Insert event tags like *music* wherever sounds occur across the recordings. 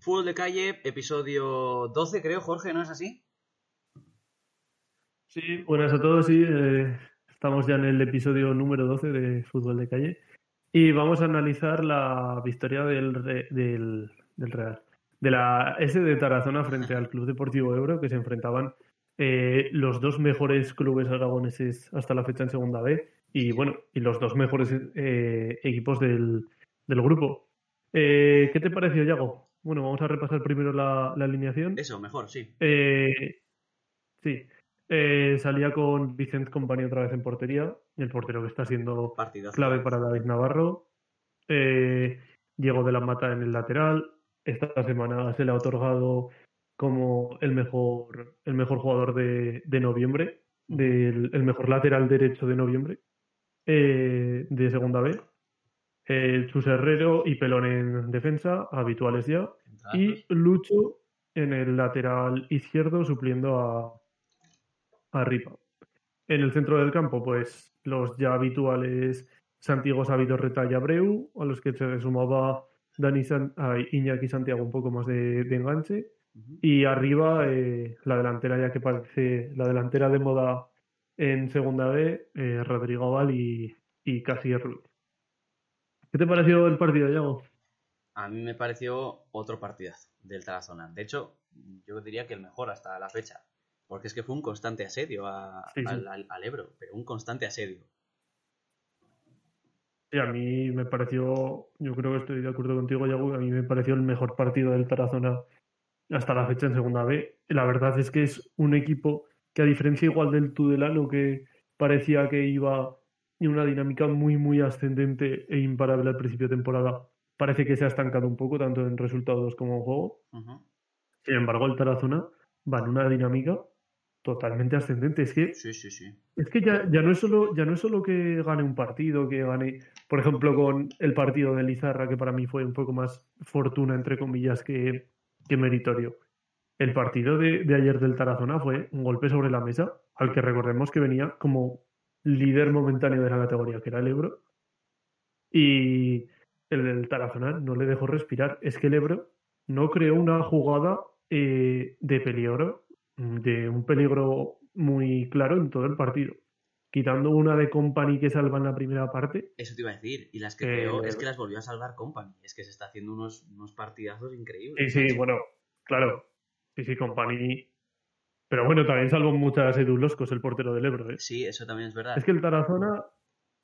Fútbol de calle, episodio 12, creo, Jorge, ¿no es así? Sí, buenas a todos, sí. eh, estamos ya en el episodio número 12 de Fútbol de Calle y vamos a analizar la victoria del, del, del Real, de la S de Tarazona frente al Club Deportivo Ebro, que se enfrentaban eh, los dos mejores clubes aragoneses hasta la fecha en Segunda B y bueno, y los dos mejores eh, equipos del, del grupo. ¿Qué te pareció, Yago? Bueno, vamos a repasar primero la, la alineación. Eso, mejor, sí. Eh, sí, Eh, salía con Vicent Company otra vez en portería, el portero que está siendo Partidazo. clave para David Navarro. Eh, Diego de la Mata en el lateral. Esta semana se le ha otorgado como el mejor, el mejor jugador de, de noviembre, del, el mejor lateral derecho de noviembre eh, de segunda B. Eh, Chus Herrero y Pelón en defensa, habituales ya. Y Lucho en el lateral izquierdo supliendo a, a Ripa. En el centro del campo, pues los ya habituales Santiago Sabido Reta y Abreu, a los que se sumaba Dani San- a Iñaki Santiago un poco más de, de enganche. Y arriba eh, la delantera ya que parece la delantera de moda en segunda B, eh, Rodrigo Val y, y Casi Ruiz. ¿Qué te pareció el partido, Yago? A mí me pareció otro partidazo del Tarazona. De hecho, yo diría que el mejor hasta la fecha. Porque es que fue un constante asedio a- Sí, sí. Al, al- al Ebro, pero un constante asedio. Sí, a mí me pareció, yo creo que estoy de acuerdo contigo, Yago, a mí me pareció el mejor partido del Tarazona hasta la fecha en segunda B. La verdad es que es un equipo que a diferencia igual del Tudelano, que parecía que iba en una dinámica muy, muy ascendente e imparable al principio de temporada, parece que se ha estancado un poco, tanto en resultados como en juego. Sin embargo, el Tarazona va en una dinámica totalmente ascendente. Es que Sí, sí, sí. es que ya, ya no es solo, ya no es solo que gane un partido, que gane, por ejemplo, con el partido de Lizarra, que para mí fue un poco más fortuna, entre comillas, que, que meritorio. El partido de, de ayer del Tarazona fue un golpe sobre la mesa, al que recordemos que venía como líder momentáneo de la categoría, que era el Ebro, y el del Tarazona no le dejó respirar. Es que el Ebro no creó una jugada eh, de peligro, de un peligro muy claro en todo el partido. Quitando una de Company que salva en la primera parte. Eso te iba a decir. Y las que Eh, creó es que las volvió a salvar Company. Es que se está haciendo unos, unos partidazos Sí, increíbles. sí, macho. bueno, claro. Sí, sí, Company. Pero bueno, también salvó muchas Eduloscos, el portero del Ebro. ¿eh? Sí, eso también es verdad. Es que el Tarazona,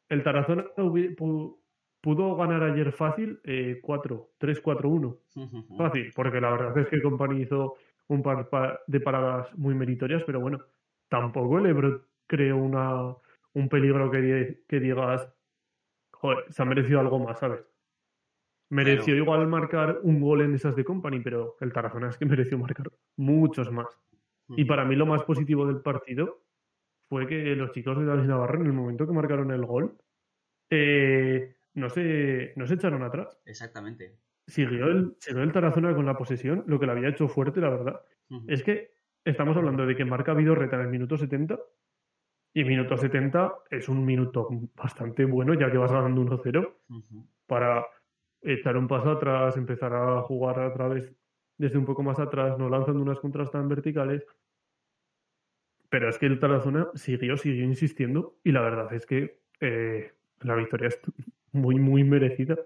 el Tarazona pudo ganar ayer fácil eh, 4, 3-4-1. *laughs* Fácil, porque la verdad es que Company hizo un par pa- de paradas muy meritorias, pero bueno, tampoco el Ebro creó una, un peligro que, que digas, joder, se ha merecido algo más, ¿sabes? Mereció Pero- igual marcar un gol en esas de Company, pero el Tarazona es que mereció marcar muchos más. Y para mí lo más positivo del partido fue que los chicos de David Navarro, en el momento que marcaron el gol, eh, no, se, no se echaron atrás. Exactamente. Siguió el, siguió el Tarazona con la posesión, lo que lo había hecho fuerte, la verdad. Es que estamos hablando de que marca Vidorreta en el minuto 70 y minuto 70 es un minuto bastante bueno, ya que vas ganando 1-0 Ujú. para echar un paso atrás, empezar a jugar otra vez desde un poco más atrás, no lanzando unas contras tan verticales. Pero es que el Tarazona siguió, siguió insistiendo y la verdad es que eh, la victoria es muy, muy merecida.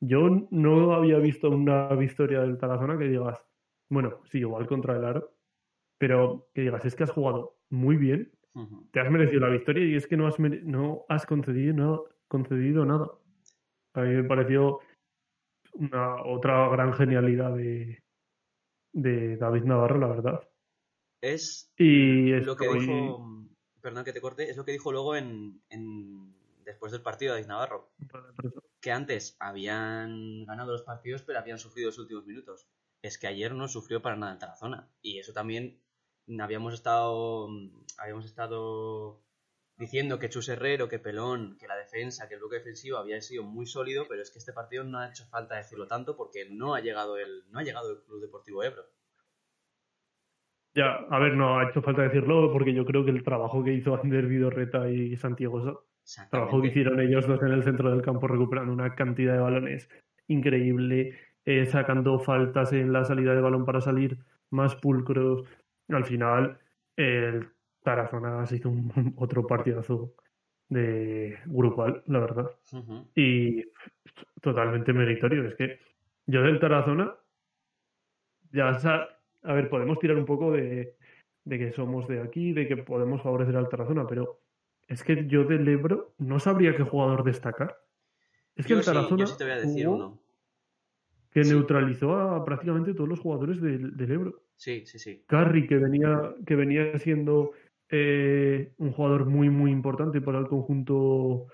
Yo no había visto una victoria del Tarazona que digas, bueno, sí, igual contra el Aro, pero que digas, es que has jugado muy bien, te has merecido la victoria y es que no has, no has concedido, nada, concedido nada. A mí me pareció una otra gran genialidad de, de David Navarro, la verdad. Es Y lo que dijo. Perdón que te corte. Es lo que dijo luego en, en- después del partido de David Navarro. que antes habían ganado los partidos, pero habían sufrido los últimos minutos. Es que ayer no sufrió para nada el Tarazona. Y eso también habíamos estado. Habíamos estado diciendo que Chus Herrero, que Pelón, que la defensa, que el bloque defensivo había sido muy sólido, pero es que este partido no ha hecho falta decirlo tanto porque no ha llegado el, no ha llegado el Club Deportivo Ebro. Ya, a ver, no ha hecho falta decirlo porque yo creo que el trabajo que hizo Ander Vidorreta y Santiago, Sa- trabajo que hicieron ellos dos en el centro del campo recuperando una cantidad de balones increíble, eh, sacando faltas en la salida de balón para salir más pulcros. Al final, el Tarazona se hizo *laughs* un, otro partidazo de grupal, la verdad. Y totalmente meritorio. Es que yo del Tarazona, ya a ver, podemos tirar un poco de, de que somos de aquí, de que podemos favorecer al Tarazona, pero es que yo del Ebro no sabría qué jugador destacar. Es que el Tarazona te voy a decir uno. que neutralizó a prácticamente todos los jugadores del, Ebro. Sí, sí, sí. Carry, que venía, que venía siendo eh, un jugador muy, muy importante para el conjunto,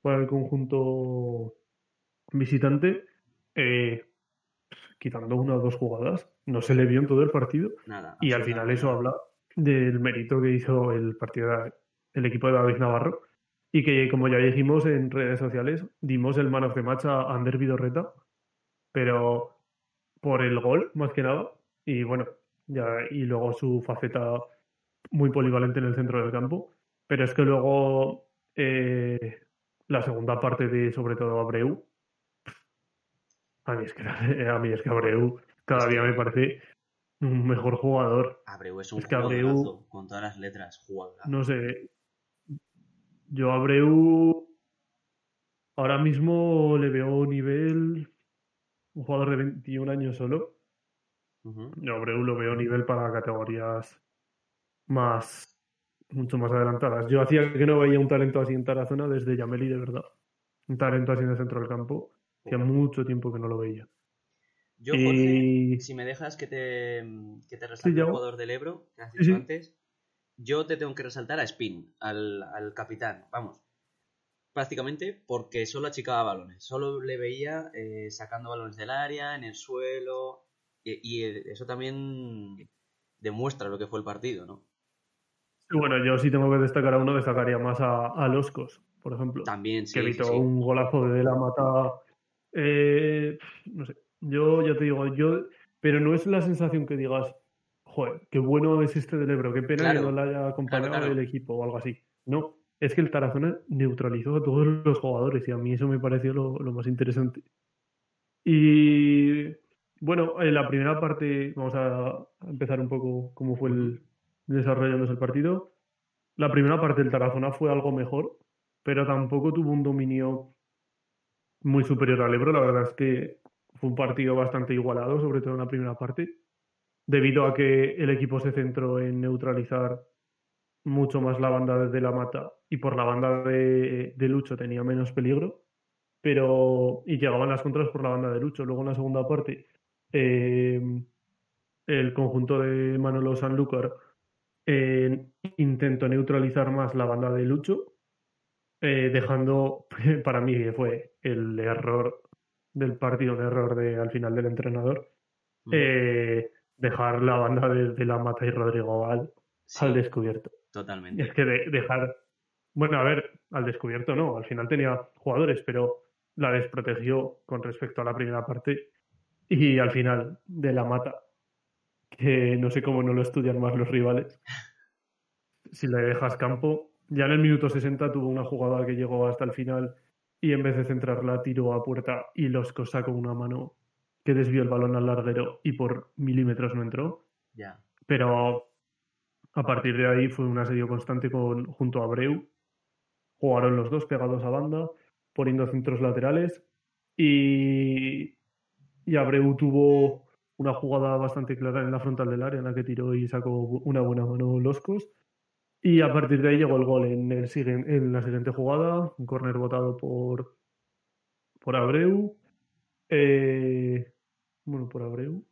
para el conjunto visitante, eh, quitando una o dos jugadas, no se le vio en todo el partido. Nada, y al final eso habla del mérito que hizo el partido el equipo de David Navarro y que como ya dijimos en redes sociales dimos el man of the match a Ander Vidorreta pero por el gol más que nada y bueno ya y luego su faceta muy polivalente en el centro del campo pero es que luego eh, la segunda parte de sobre todo Abreu a mí es que a mí es que Abreu cada día me parece un mejor jugador. Abreu es un es que Abreu, con todas las letras, jugador. No sé. Yo Abreu ahora mismo le veo nivel un jugador de 21 años solo. Yo Abreu lo veo nivel para categorías más mucho más adelantadas. Yo hacía que no veía un talento así en Tarazona desde Yameli, de verdad. Un talento así en el centro del campo. Hacía mucho tiempo que no lo veía. Yo, Jorge, si me dejas que te, que te resalte el jugador del Ebro, que has dicho antes, yo te tengo que resaltar a Spin, al, capitán, vamos. Prácticamente porque solo achicaba balones, solo le veía eh, sacando balones del área, en el suelo, y, eso también demuestra lo que fue el partido, ¿no? Bueno, yo sí tengo que destacar a uno, destacaría más a, a Loscos, por ejemplo. También, sí. Que evitó un golazo de la mata. Eh, no sé, yo ya te digo, yo, pero no es la sensación que digas, joder, qué bueno es este del Ebro, qué pena que no le haya acompañado el equipo o algo así. No, es que el Tarazona neutralizó a todos los jugadores y a mí eso me pareció lo, más interesante. Y bueno, en la primera parte, vamos a empezar un poco cómo fue el desarrollándose el partido. La primera parte del Tarazona fue algo mejor, pero tampoco tuvo un dominio muy superior al Ebro. La verdad es que fue un partido bastante igualado, sobre todo en la primera parte, debido a que el equipo se centró en neutralizar mucho más la banda de la mata y por la banda de, Lucho tenía menos peligro, pero y llegaban las contras por la banda de Lucho. Luego en la segunda parte, em, el conjunto de Manolo Sanlúcar eh, intentó neutralizar más la banda de Lucho, eh, dejando, *laughs* para mí fue el error del partido, un error de, al final del entrenador, eh, dejar la banda de, la Mata y Rodrigo al, al descubierto. Totalmente. Es que dejar, bueno, a ver, al descubierto no, al final tenía jugadores, pero la desprotegió con respecto a la primera parte y al final de la Mata, que no sé cómo no lo estudian más los rivales. Si le dejas campo, ya en el minuto 60 tuvo una jugada que llegó hasta el final y en vez de centrarla tiró a puerta y los cosa con una mano que desvió el balón al larguero y por milímetros no entró. Ya. Pero a partir de ahí fue un asedio constante con, junto a Abreu. Jugaron los dos pegados a banda, poniendo centros laterales y, y Abreu tuvo una jugada bastante clara en la frontal del área en la que tiró y sacó una buena mano Loscos y a partir de ahí llegó el gol en, el, en la siguiente jugada, un córner votado por, por Abreu. Eh, bueno, por Abreu.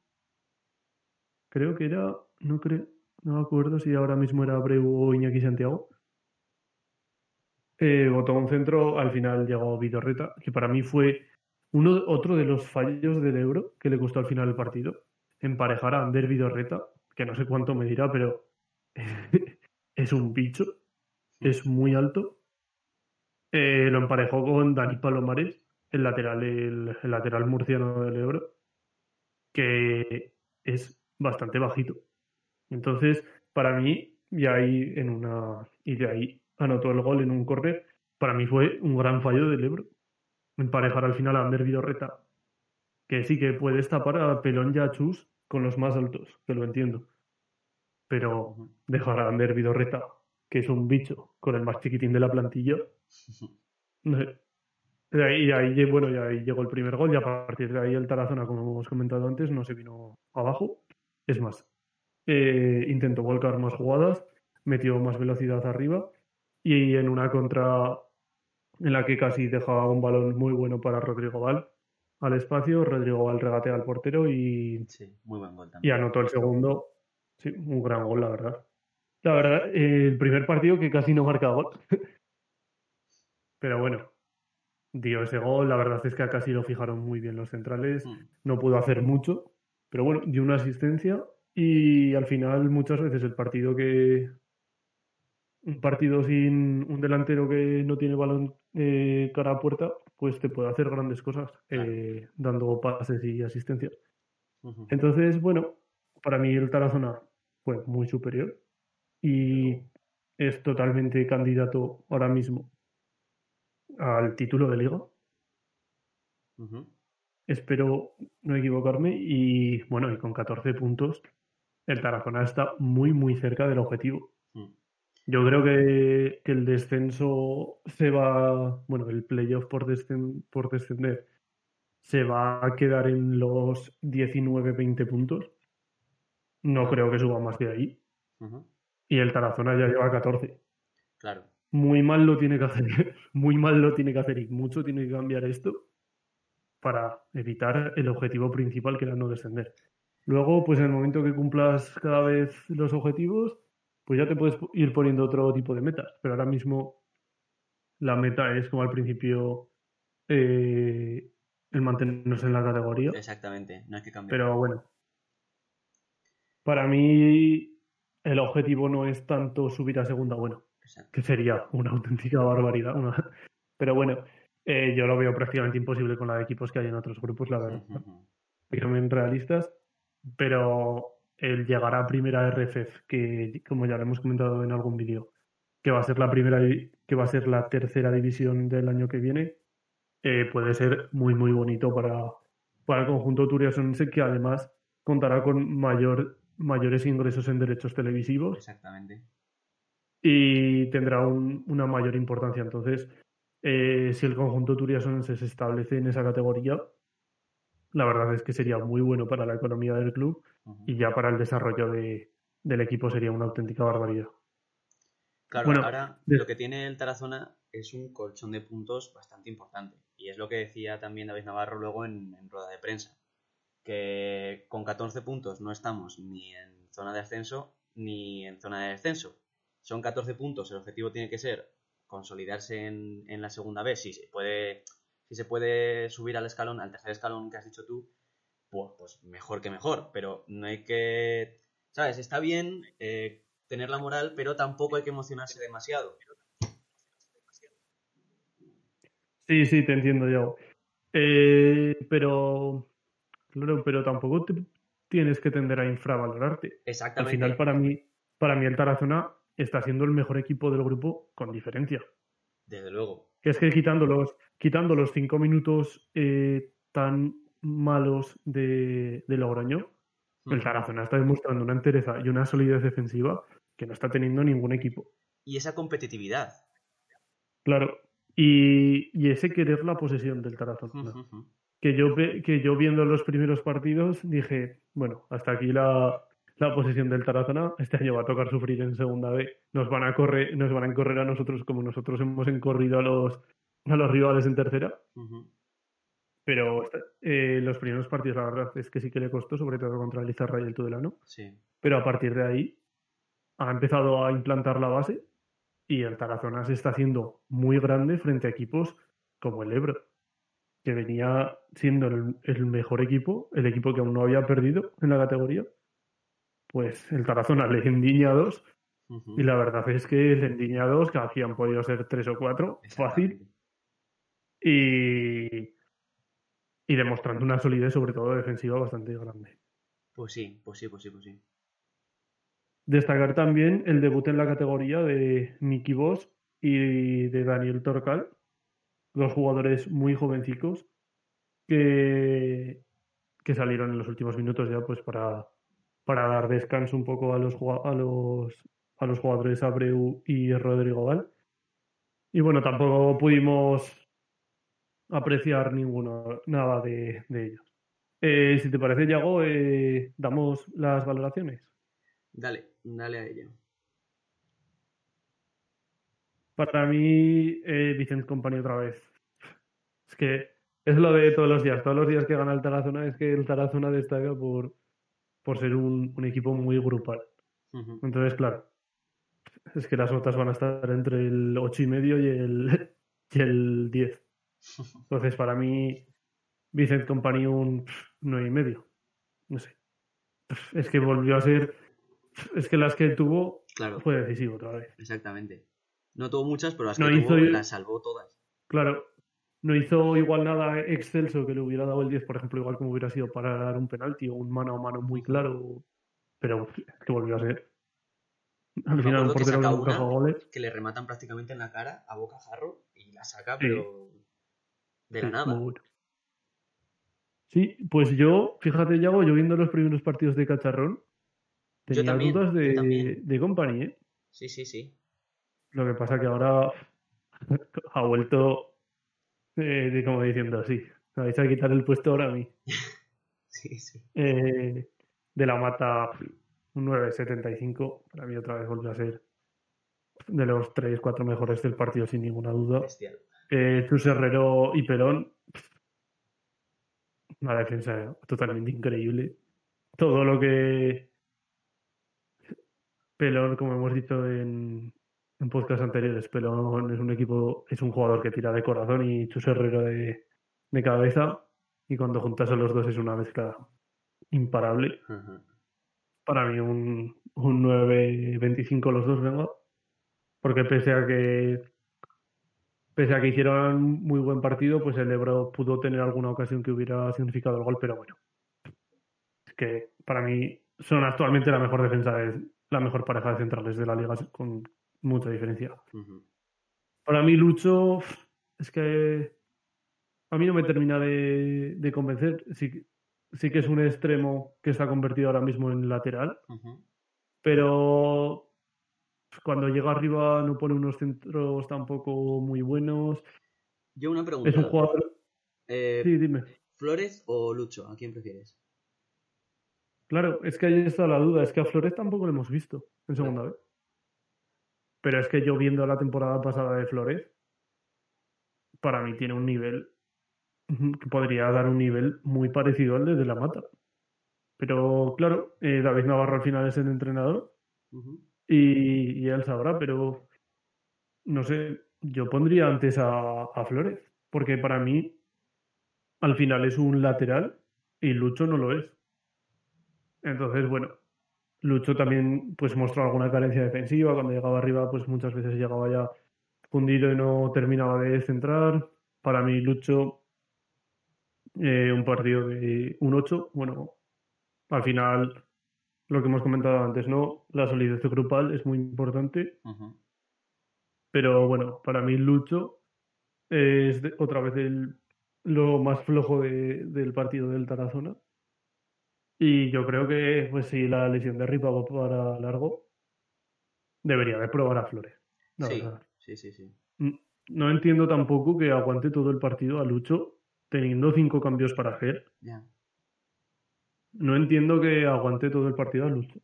Creo que era, no creo, no me acuerdo si ahora mismo era Abreu o Iñaki Santiago. Eh, votó un centro, al final llegó Vidorreta, que para mí fue uno, otro de los fallos del Euro que le costó al final el partido. Emparejar a Ander Vidorreta, que no sé cuánto me dirá, pero *laughs* es un bicho, es muy alto. Eh, lo emparejó con Dani Palomares, el lateral, el, lateral murciano del Ebro, que es bastante bajito. Entonces, para mí, y ahí en una. Y de ahí anotó el gol en un córner. Para mí fue un gran fallo del Ebro. Emparejar al final a Ander Vidorreta, que sí que puedes tapar a Pelón y Chus con los más altos, que lo entiendo. Pero dejar a Ander Vidorreta, que es un bicho, con el más chiquitín de la plantilla. Y ahí, bueno, y ahí llegó el primer gol y a partir de ahí el Tarazona, como hemos comentado antes, no se vino abajo. Es más, eh, intentó volcar más jugadas, metió más velocidad arriba y en una contra en la que casi dejaba un balón muy bueno para Rodrigo Val al espacio, Rodrigo Val regatea al portero y, muy buen gol y anotó el segundo. Sí, un gran gol, la verdad. La verdad, el primer partido que casi no marca gol. *laughs* Pero bueno, dio ese gol. La verdad es que casi lo fijaron muy bien los centrales. Mm. No pudo hacer mucho, pero bueno, dio una asistencia y al final muchas veces el partido que... Un partido sin un delantero que no tiene balón eh, cara a puerta, pues te puede hacer grandes cosas eh, dando pases y asistencias. Entonces, bueno, para mí el Tarazona fue muy superior y es totalmente candidato ahora mismo al título de liga. Espero no equivocarme y bueno, y con 14 puntos el Tarazona está muy muy cerca del objetivo. Yo creo que, el descenso se va, bueno, el playoff por, por descender se va a quedar en los 19-20 puntos. No creo que suba más de ahí. Y el Tarazona ya lleva 14. Claro muy mal lo tiene que hacer, *laughs* muy mal lo tiene que hacer y mucho tiene que cambiar esto para evitar el objetivo principal que era no descender. Luego, pues en el momento que cumplas cada vez los objetivos, pues ya te puedes ir poniendo otro tipo de metas. Pero ahora mismo la meta es como al principio eh, el mantenernos en la categoría. Exactamente, no hay que cambiar. Pero bueno, para mí el objetivo no es tanto subir a segunda, bueno, que sería una auténtica barbaridad. Pero bueno, eh, yo lo veo prácticamente imposible con la de equipos que hay en otros grupos, la verdad. Uh realistas, pero el llegar a primera RFF, que como ya lo hemos comentado en algún vídeo, que va a ser la primera que va a ser la tercera división del año que viene, eh, puede ser muy muy bonito para, para el conjunto turiasonense que además contará con mayor, mayores ingresos en derechos televisivos. Exactamente y tendrá una mayor importancia. Entonces, eh, si el conjunto turiasonense se establece en esa categoría, la verdad es que sería muy bueno para la economía del club y ya para el desarrollo de, del equipo sería una auténtica barbaridad. Claro, ahora lo que tiene el Tarazona es un colchón de puntos bastante importante. Y es lo que decía también David Navarro luego en, en rueda de prensa. Que con 14 puntos no estamos ni en zona de ascenso ni en zona de descenso son 14 puntos, el objetivo tiene que ser consolidarse en, en la segunda vez, si se puede si se puede subir al escalón, al tercer escalón que has dicho tú, pues, pues mejor que mejor, pero no hay que, ¿sabes? Está bien eh, tener la moral, pero tampoco hay que emocionarse demasiado. Sí, sí, te entiendo yo. Eh, pero, claro, pero tampoco tienes que tender a infravalorarte. Exactamente. Al final, para mí, para mí el Tarazona está siendo el mejor equipo del grupo con diferencia. Desde luego. Es que quitando los, quitando los cinco minutos eh, tan malos de, de Logroño, el. Tarazona está demostrando una entereza y una solidez defensiva que no está teniendo ningún equipo. Y esa competitividad. Claro. Y, y ese querer la posesión del Tarazona. que, yo, que yo viendo los primeros partidos dije, bueno, hasta aquí la, la posición del Tarazona. Este año va a tocar sufrir en segunda B. Nos van a correr, nos van a encorrer a nosotros como nosotros hemos encorrido a los, a los rivales en tercera. Pero eh, los primeros partidos, la verdad es que sí que le costó, sobre todo contra el Izarra y el Tudelano. Sí. Pero a partir de ahí ha empezado a implantar la base y el Tarazona se está haciendo muy grande frente a equipos como el Ebro, que venía siendo el mejor equipo, el equipo que aún no había perdido en la categoría pues el Tarazona le endiña dos. Y la verdad es que le endiña dos, que aquí han podido ser tres o cuatro, fácil. Y, y demostrando una solidez, sobre todo defensiva, bastante grande. Pues sí, pues sí, pues sí, pues sí. Destacar también el debut en la categoría de Miki Boss y de Daniel Torcal, dos jugadores muy jovencicos que que salieron en los últimos minutos ya pues para, para dar descanso un poco a los, a los, a los jugadores Abreu y Rodrigo Val. Y bueno, tampoco pudimos apreciar ninguno, nada de, ellos. Eh, si te parece, Yago, eh, damos las valoraciones. Dale, dale a ello. Para mí, eh, Vicente Company otra vez. Es que es lo de todos los días. Todos los días que gana el Tarazona es que el Tarazona destaca por, por ser un, equipo muy grupal. Entonces, claro, es que las notas van a estar entre el 8 y medio y el, y el 10. Entonces, para mí, Vicente Company un 9 y medio. No sé. Es que volvió a ser. Es que las que tuvo claro. fue decisivo otra vez. Exactamente. No tuvo muchas, pero las que tuvo las salvó todas. Claro. No hizo igual nada excelso que le hubiera dado el 10, por ejemplo, igual como hubiera sido para dar un penalti o un mano a mano muy claro. Pero que volvió a ser. Al final, un portero que, goles. que le rematan prácticamente en la cara a boca jarro y la saca, pero de la nada. Sí, pues yo, fíjate, Yago, yo viendo los primeros partidos de Cacharrón, tenía dudas de, de Company, ¿eh? Sí, sí, sí. Lo que pasa que ahora *laughs* ha vuelto, eh, como diciendo, así, me vais a quitar el puesto ahora a mí. *laughs* sí, sí. Eh, de la mata un 9.75, para mí otra vez volvió a ser de los 3, 4 mejores del partido sin ninguna duda. Eh, Chus Herrero y Perón, una defensa totalmente increíble. Todo lo que Pelón, como hemos dicho en, en podcast anteriores, Pelón es un equipo, es un jugador que tira de corazón y Chus Herrero de, de cabeza. Y cuando juntas a los dos es una mezcla imparable. Para mí un, un 9-25 los dos, venga. Porque pese a que pese a que hicieron muy buen partido, pues el Ebro pudo tener alguna ocasión que hubiera significado el gol, pero bueno. Es que para mí son actualmente la mejor defensa, de, la mejor pareja de centrales de la liga con mucha diferencia. Para mí, Lucho, es que a mí no me termina de, convencer. Sí, sí, que es un extremo que está convertido ahora mismo en lateral, pero cuando llega arriba no pone unos centros tampoco muy buenos. Yo una pregunta. Es un jugador. Eh, sí, dime. ¿Flores o Lucho? ¿A quién prefieres? Claro, es que ahí está la duda. Es que a Flores tampoco lo hemos visto en segunda vez. Pero es que yo viendo la temporada pasada de Flores, para mí tiene un nivel que podría dar un nivel muy parecido al de, la Mata. Pero claro, eh, David Navarro al final es el entrenador y, él sabrá, pero no sé, yo pondría antes a, Flores, porque para mí al final es un lateral y Lucho no lo es. Entonces, bueno, Lucho también pues mostró alguna carencia defensiva, cuando llegaba arriba pues muchas veces llegaba ya fundido y no terminaba de centrar. Para mí Lucho eh, un partido de un 8, bueno, al final lo que hemos comentado antes, ¿no? La solidez grupal es muy importante. Pero bueno, para mí Lucho es otra vez el, lo más flojo del partido del Tarazona. Y yo creo que, pues si la lesión de Ripa va para largo, debería de probar a Flores. sí, sí, sí, sí. No entiendo tampoco que aguante todo el partido a Lucho teniendo cinco cambios para hacer. Ya. No entiendo que aguante todo el partido a Lucho.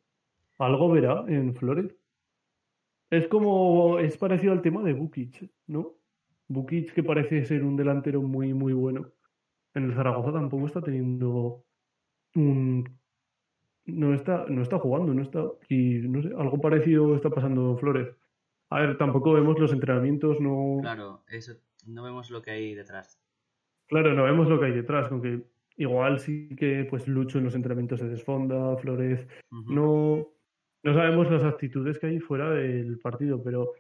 Algo verá en Flores. Es como. Es parecido al tema de Bukic, ¿no? Bukic, que parece ser un delantero muy, muy bueno. En el Zaragoza tampoco está teniendo un. No está, no está jugando, no está. Y no sé, algo parecido está pasando Flores. A ver, tampoco vemos los entrenamientos, no. Claro, eso, no vemos lo que hay detrás. Claro, no vemos lo que hay detrás, con que Igual sí que pues Lucho en los entrenamientos se desfonda, Flores. No, no sabemos las actitudes que hay fuera del partido, pero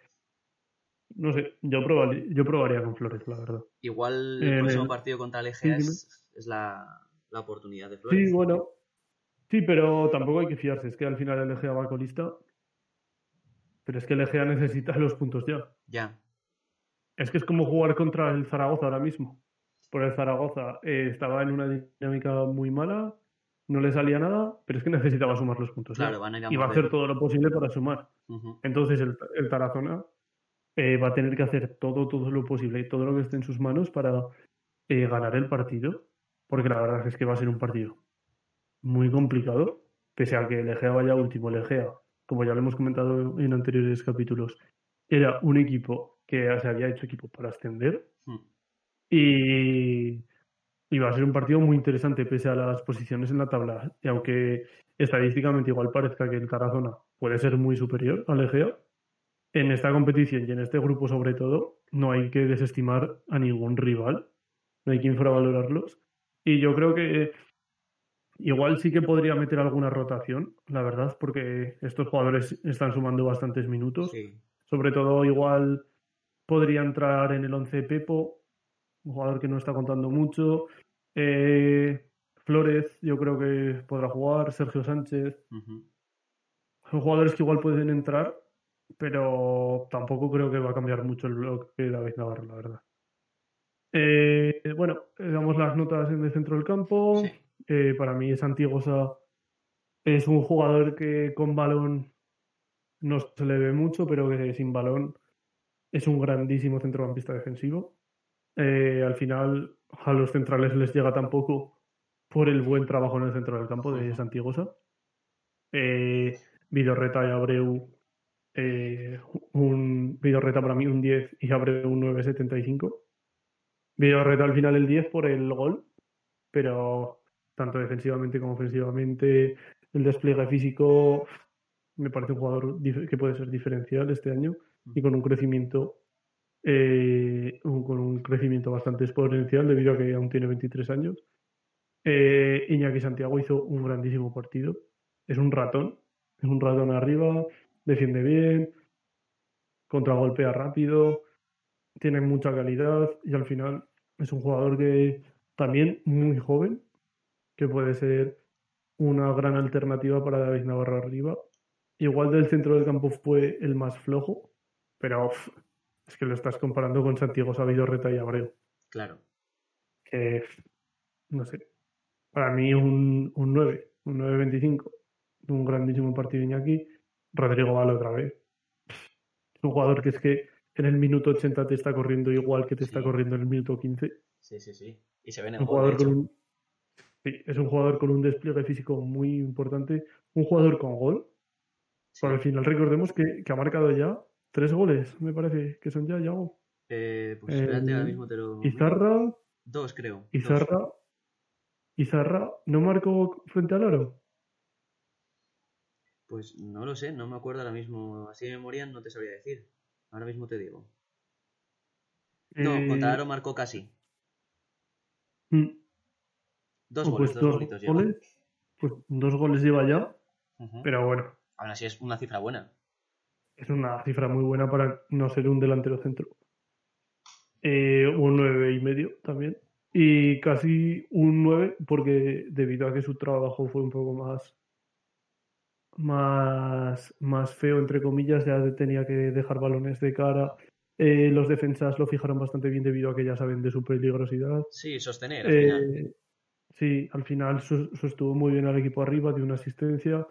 no sé, yo probaría, yo probaría con Flores, la verdad. Igual el próximo partido contra el es, la, oportunidad de Flores. Sí, bueno. Sí, pero tampoco hay que fiarse. Es que al final el Egea va colista. Pero es que el Egea necesita los puntos ya. Ya. Es que es como jugar contra el Zaragoza ahora mismo. por el Zaragoza eh, estaba en una dinámica muy mala, no le salía nada, pero es que necesitaba sumar los puntos. Claro, van a ir a y va a hacer todo lo posible para sumar. Entonces el, el Tarazona eh, va a tener que hacer todo, todo lo posible y todo lo que esté en sus manos para eh, ganar el partido, porque la verdad es que va a ser un partido muy complicado, pese a que el Egea vaya último, el Egea, como ya lo hemos comentado en anteriores capítulos, era un equipo que se había hecho equipo para ascender hmm. y, y va a ser un partido muy interesante pese a las posiciones en la tabla. Y aunque estadísticamente igual parezca que el Tarazona puede ser muy superior al Egea, en esta competición y en este grupo sobre todo no hay que desestimar a ningún rival, no hay que infravalorarlos. Y yo creo que igual sí que podría meter alguna rotación, la verdad, porque estos jugadores están sumando bastantes minutos. Sobre todo igual podría entrar en el 11 Pepo, un jugador que no está contando mucho. Eh, Flores, yo creo que podrá jugar. Sergio Sánchez. Son jugadores que igual pueden entrar, pero tampoco creo que va a cambiar mucho el bloque de David Navarro, la verdad. Eh, bueno, damos las notas en el centro del campo. Eh, para mí, Santiagosa es un jugador que con balón no se le ve mucho, pero que sin balón es un grandísimo centrocampista defensivo. Eh, al final, a los centrales les llega tampoco por el buen trabajo en el centro del campo de Santiagosa. Eh, Vidorreta y Abreu, eh, un Vidorreta para mí un 10 y Abreu un 9.75. Vidorreta al final el 10 por el gol, pero tanto defensivamente como ofensivamente, el despliegue físico, me parece un jugador que puede ser diferencial este año y con un crecimiento eh, con un crecimiento bastante exponencial debido a que aún tiene 23 años. Eh, Iñaki Santiago hizo un grandísimo partido. Es un ratón, es un ratón arriba, defiende bien, contragolpea rápido, tiene mucha calidad y al final es un jugador que también muy joven, que puede ser una gran alternativa para David Navarro arriba. Igual del centro del campo fue el más flojo, pero es que lo estás comparando con Santiago Sabido, Reta y Abreu. Claro. Que, no sé, para mí un, un 9, un 9-25, un grandísimo partido Iñaki. Rodrigo Vale otra vez. Es un jugador que es que en el minuto 80 te está corriendo igual que te está corriendo en el minuto 15. Sí, sí, sí. Y se ve en un jugador con un, sí, es un jugador con un despliegue físico muy importante. Un jugador con gol. Sí. al final recordemos que, que, ha marcado ya tres goles, me parece, que son ya, ya. Eh, pues espérate, ahora mismo te lo. Izarra. Dos, creo. Izarra. Dos. Izarra, ¿no marcó frente al oro? Pues no lo sé, no me acuerdo ahora mismo. Así de memoria no te sabría decir. Ahora mismo te digo. No, eh... contra Aro marcó casi. Mm. Dos goles, pues dos, goles, lleva. Pues dos goles lleva ya. Uh -huh. Pero bueno. Aún así es una cifra buena. Es una cifra muy buena para no ser un delantero centro. Eh, un nueve y medio también. Y casi un 9 porque debido a que su trabajo fue un poco más más, más feo, entre comillas, ya tenía que dejar balones de cara. Eh, los defensas lo fijaron bastante bien debido a que ya saben de su peligrosidad. Sí, sostener. Al eh, final. Sí, al final sostuvo muy bien al equipo arriba, dio una asistencia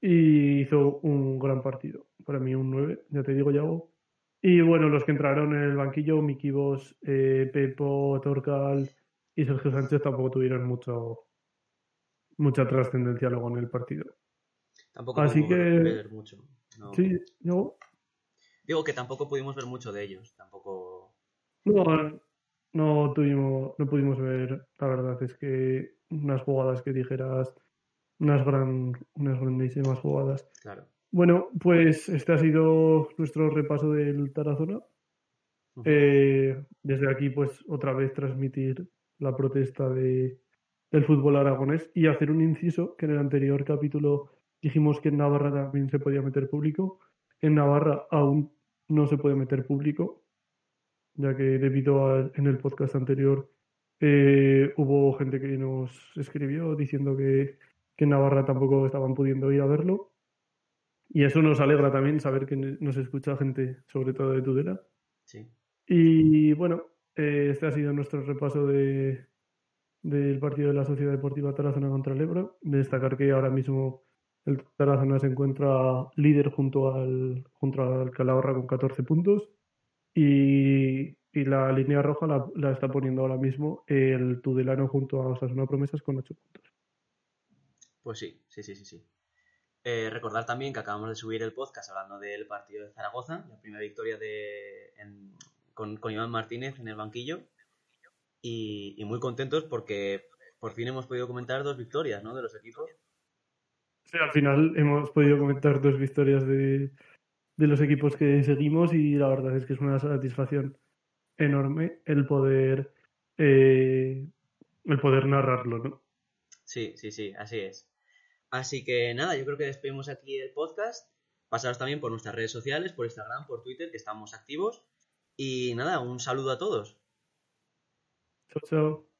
y hizo un gran partido. Para mí un 9, ya te digo, Yago. Y bueno, los que entraron en el banquillo, Miki Boss, eh, Pepo, Torcal y Sergio Sánchez tampoco tuvieron mucho mucha trascendencia luego en el partido. Tampoco Así que ver mucho. No. Sí, yo digo que tampoco pudimos ver mucho de ellos, tampoco. No, no tuvimos, no pudimos ver. La verdad es que unas jugadas que dijeras, unas gran, unas grandísimas jugadas. Claro. Bueno, pues este ha sido nuestro repaso del Tarazona. Uh -huh. eh, desde aquí, pues otra vez transmitir la protesta de, del fútbol aragonés y hacer un inciso que en el anterior capítulo dijimos que en Navarra también se podía meter público. En Navarra aún no se puede meter público, ya que debido a en el podcast anterior eh, hubo gente que nos escribió diciendo que, que en Navarra tampoco estaban pudiendo ir a verlo. Y eso nos alegra también saber que nos escucha gente, sobre todo de Tudela. Sí. Y bueno, Eh, este ha sido nuestro repaso de, del partido de la Sociedad Deportiva Tarazona contra el Ebro. Destacar que ahora mismo el Tarazona se encuentra líder junto al, junto al Calahorra con 14 puntos y, la línea roja la, está poniendo ahora mismo el Tudelano junto a Osasuna Promesas con 8 puntos. Pues sí, sí, sí, sí, sí. Eh, recordar también que acabamos de subir el podcast hablando del partido de Zaragoza, la primera victoria de, con, con Iván Martínez en el banquillo y, muy contentos porque por fin hemos podido comentar dos victorias ¿no? de los equipos. Sí, al final hemos podido comentar dos victorias de, los equipos que seguimos y la verdad es que es una satisfacción enorme el poder eh, el poder narrarlo, ¿no? Sí, sí, sí, así es. Así que nada, yo creo que despedimos aquí el podcast. Pasaros también por nuestras redes sociales, por Instagram, por Twitter, que estamos activos. Y nada, un saludo a todos. So, so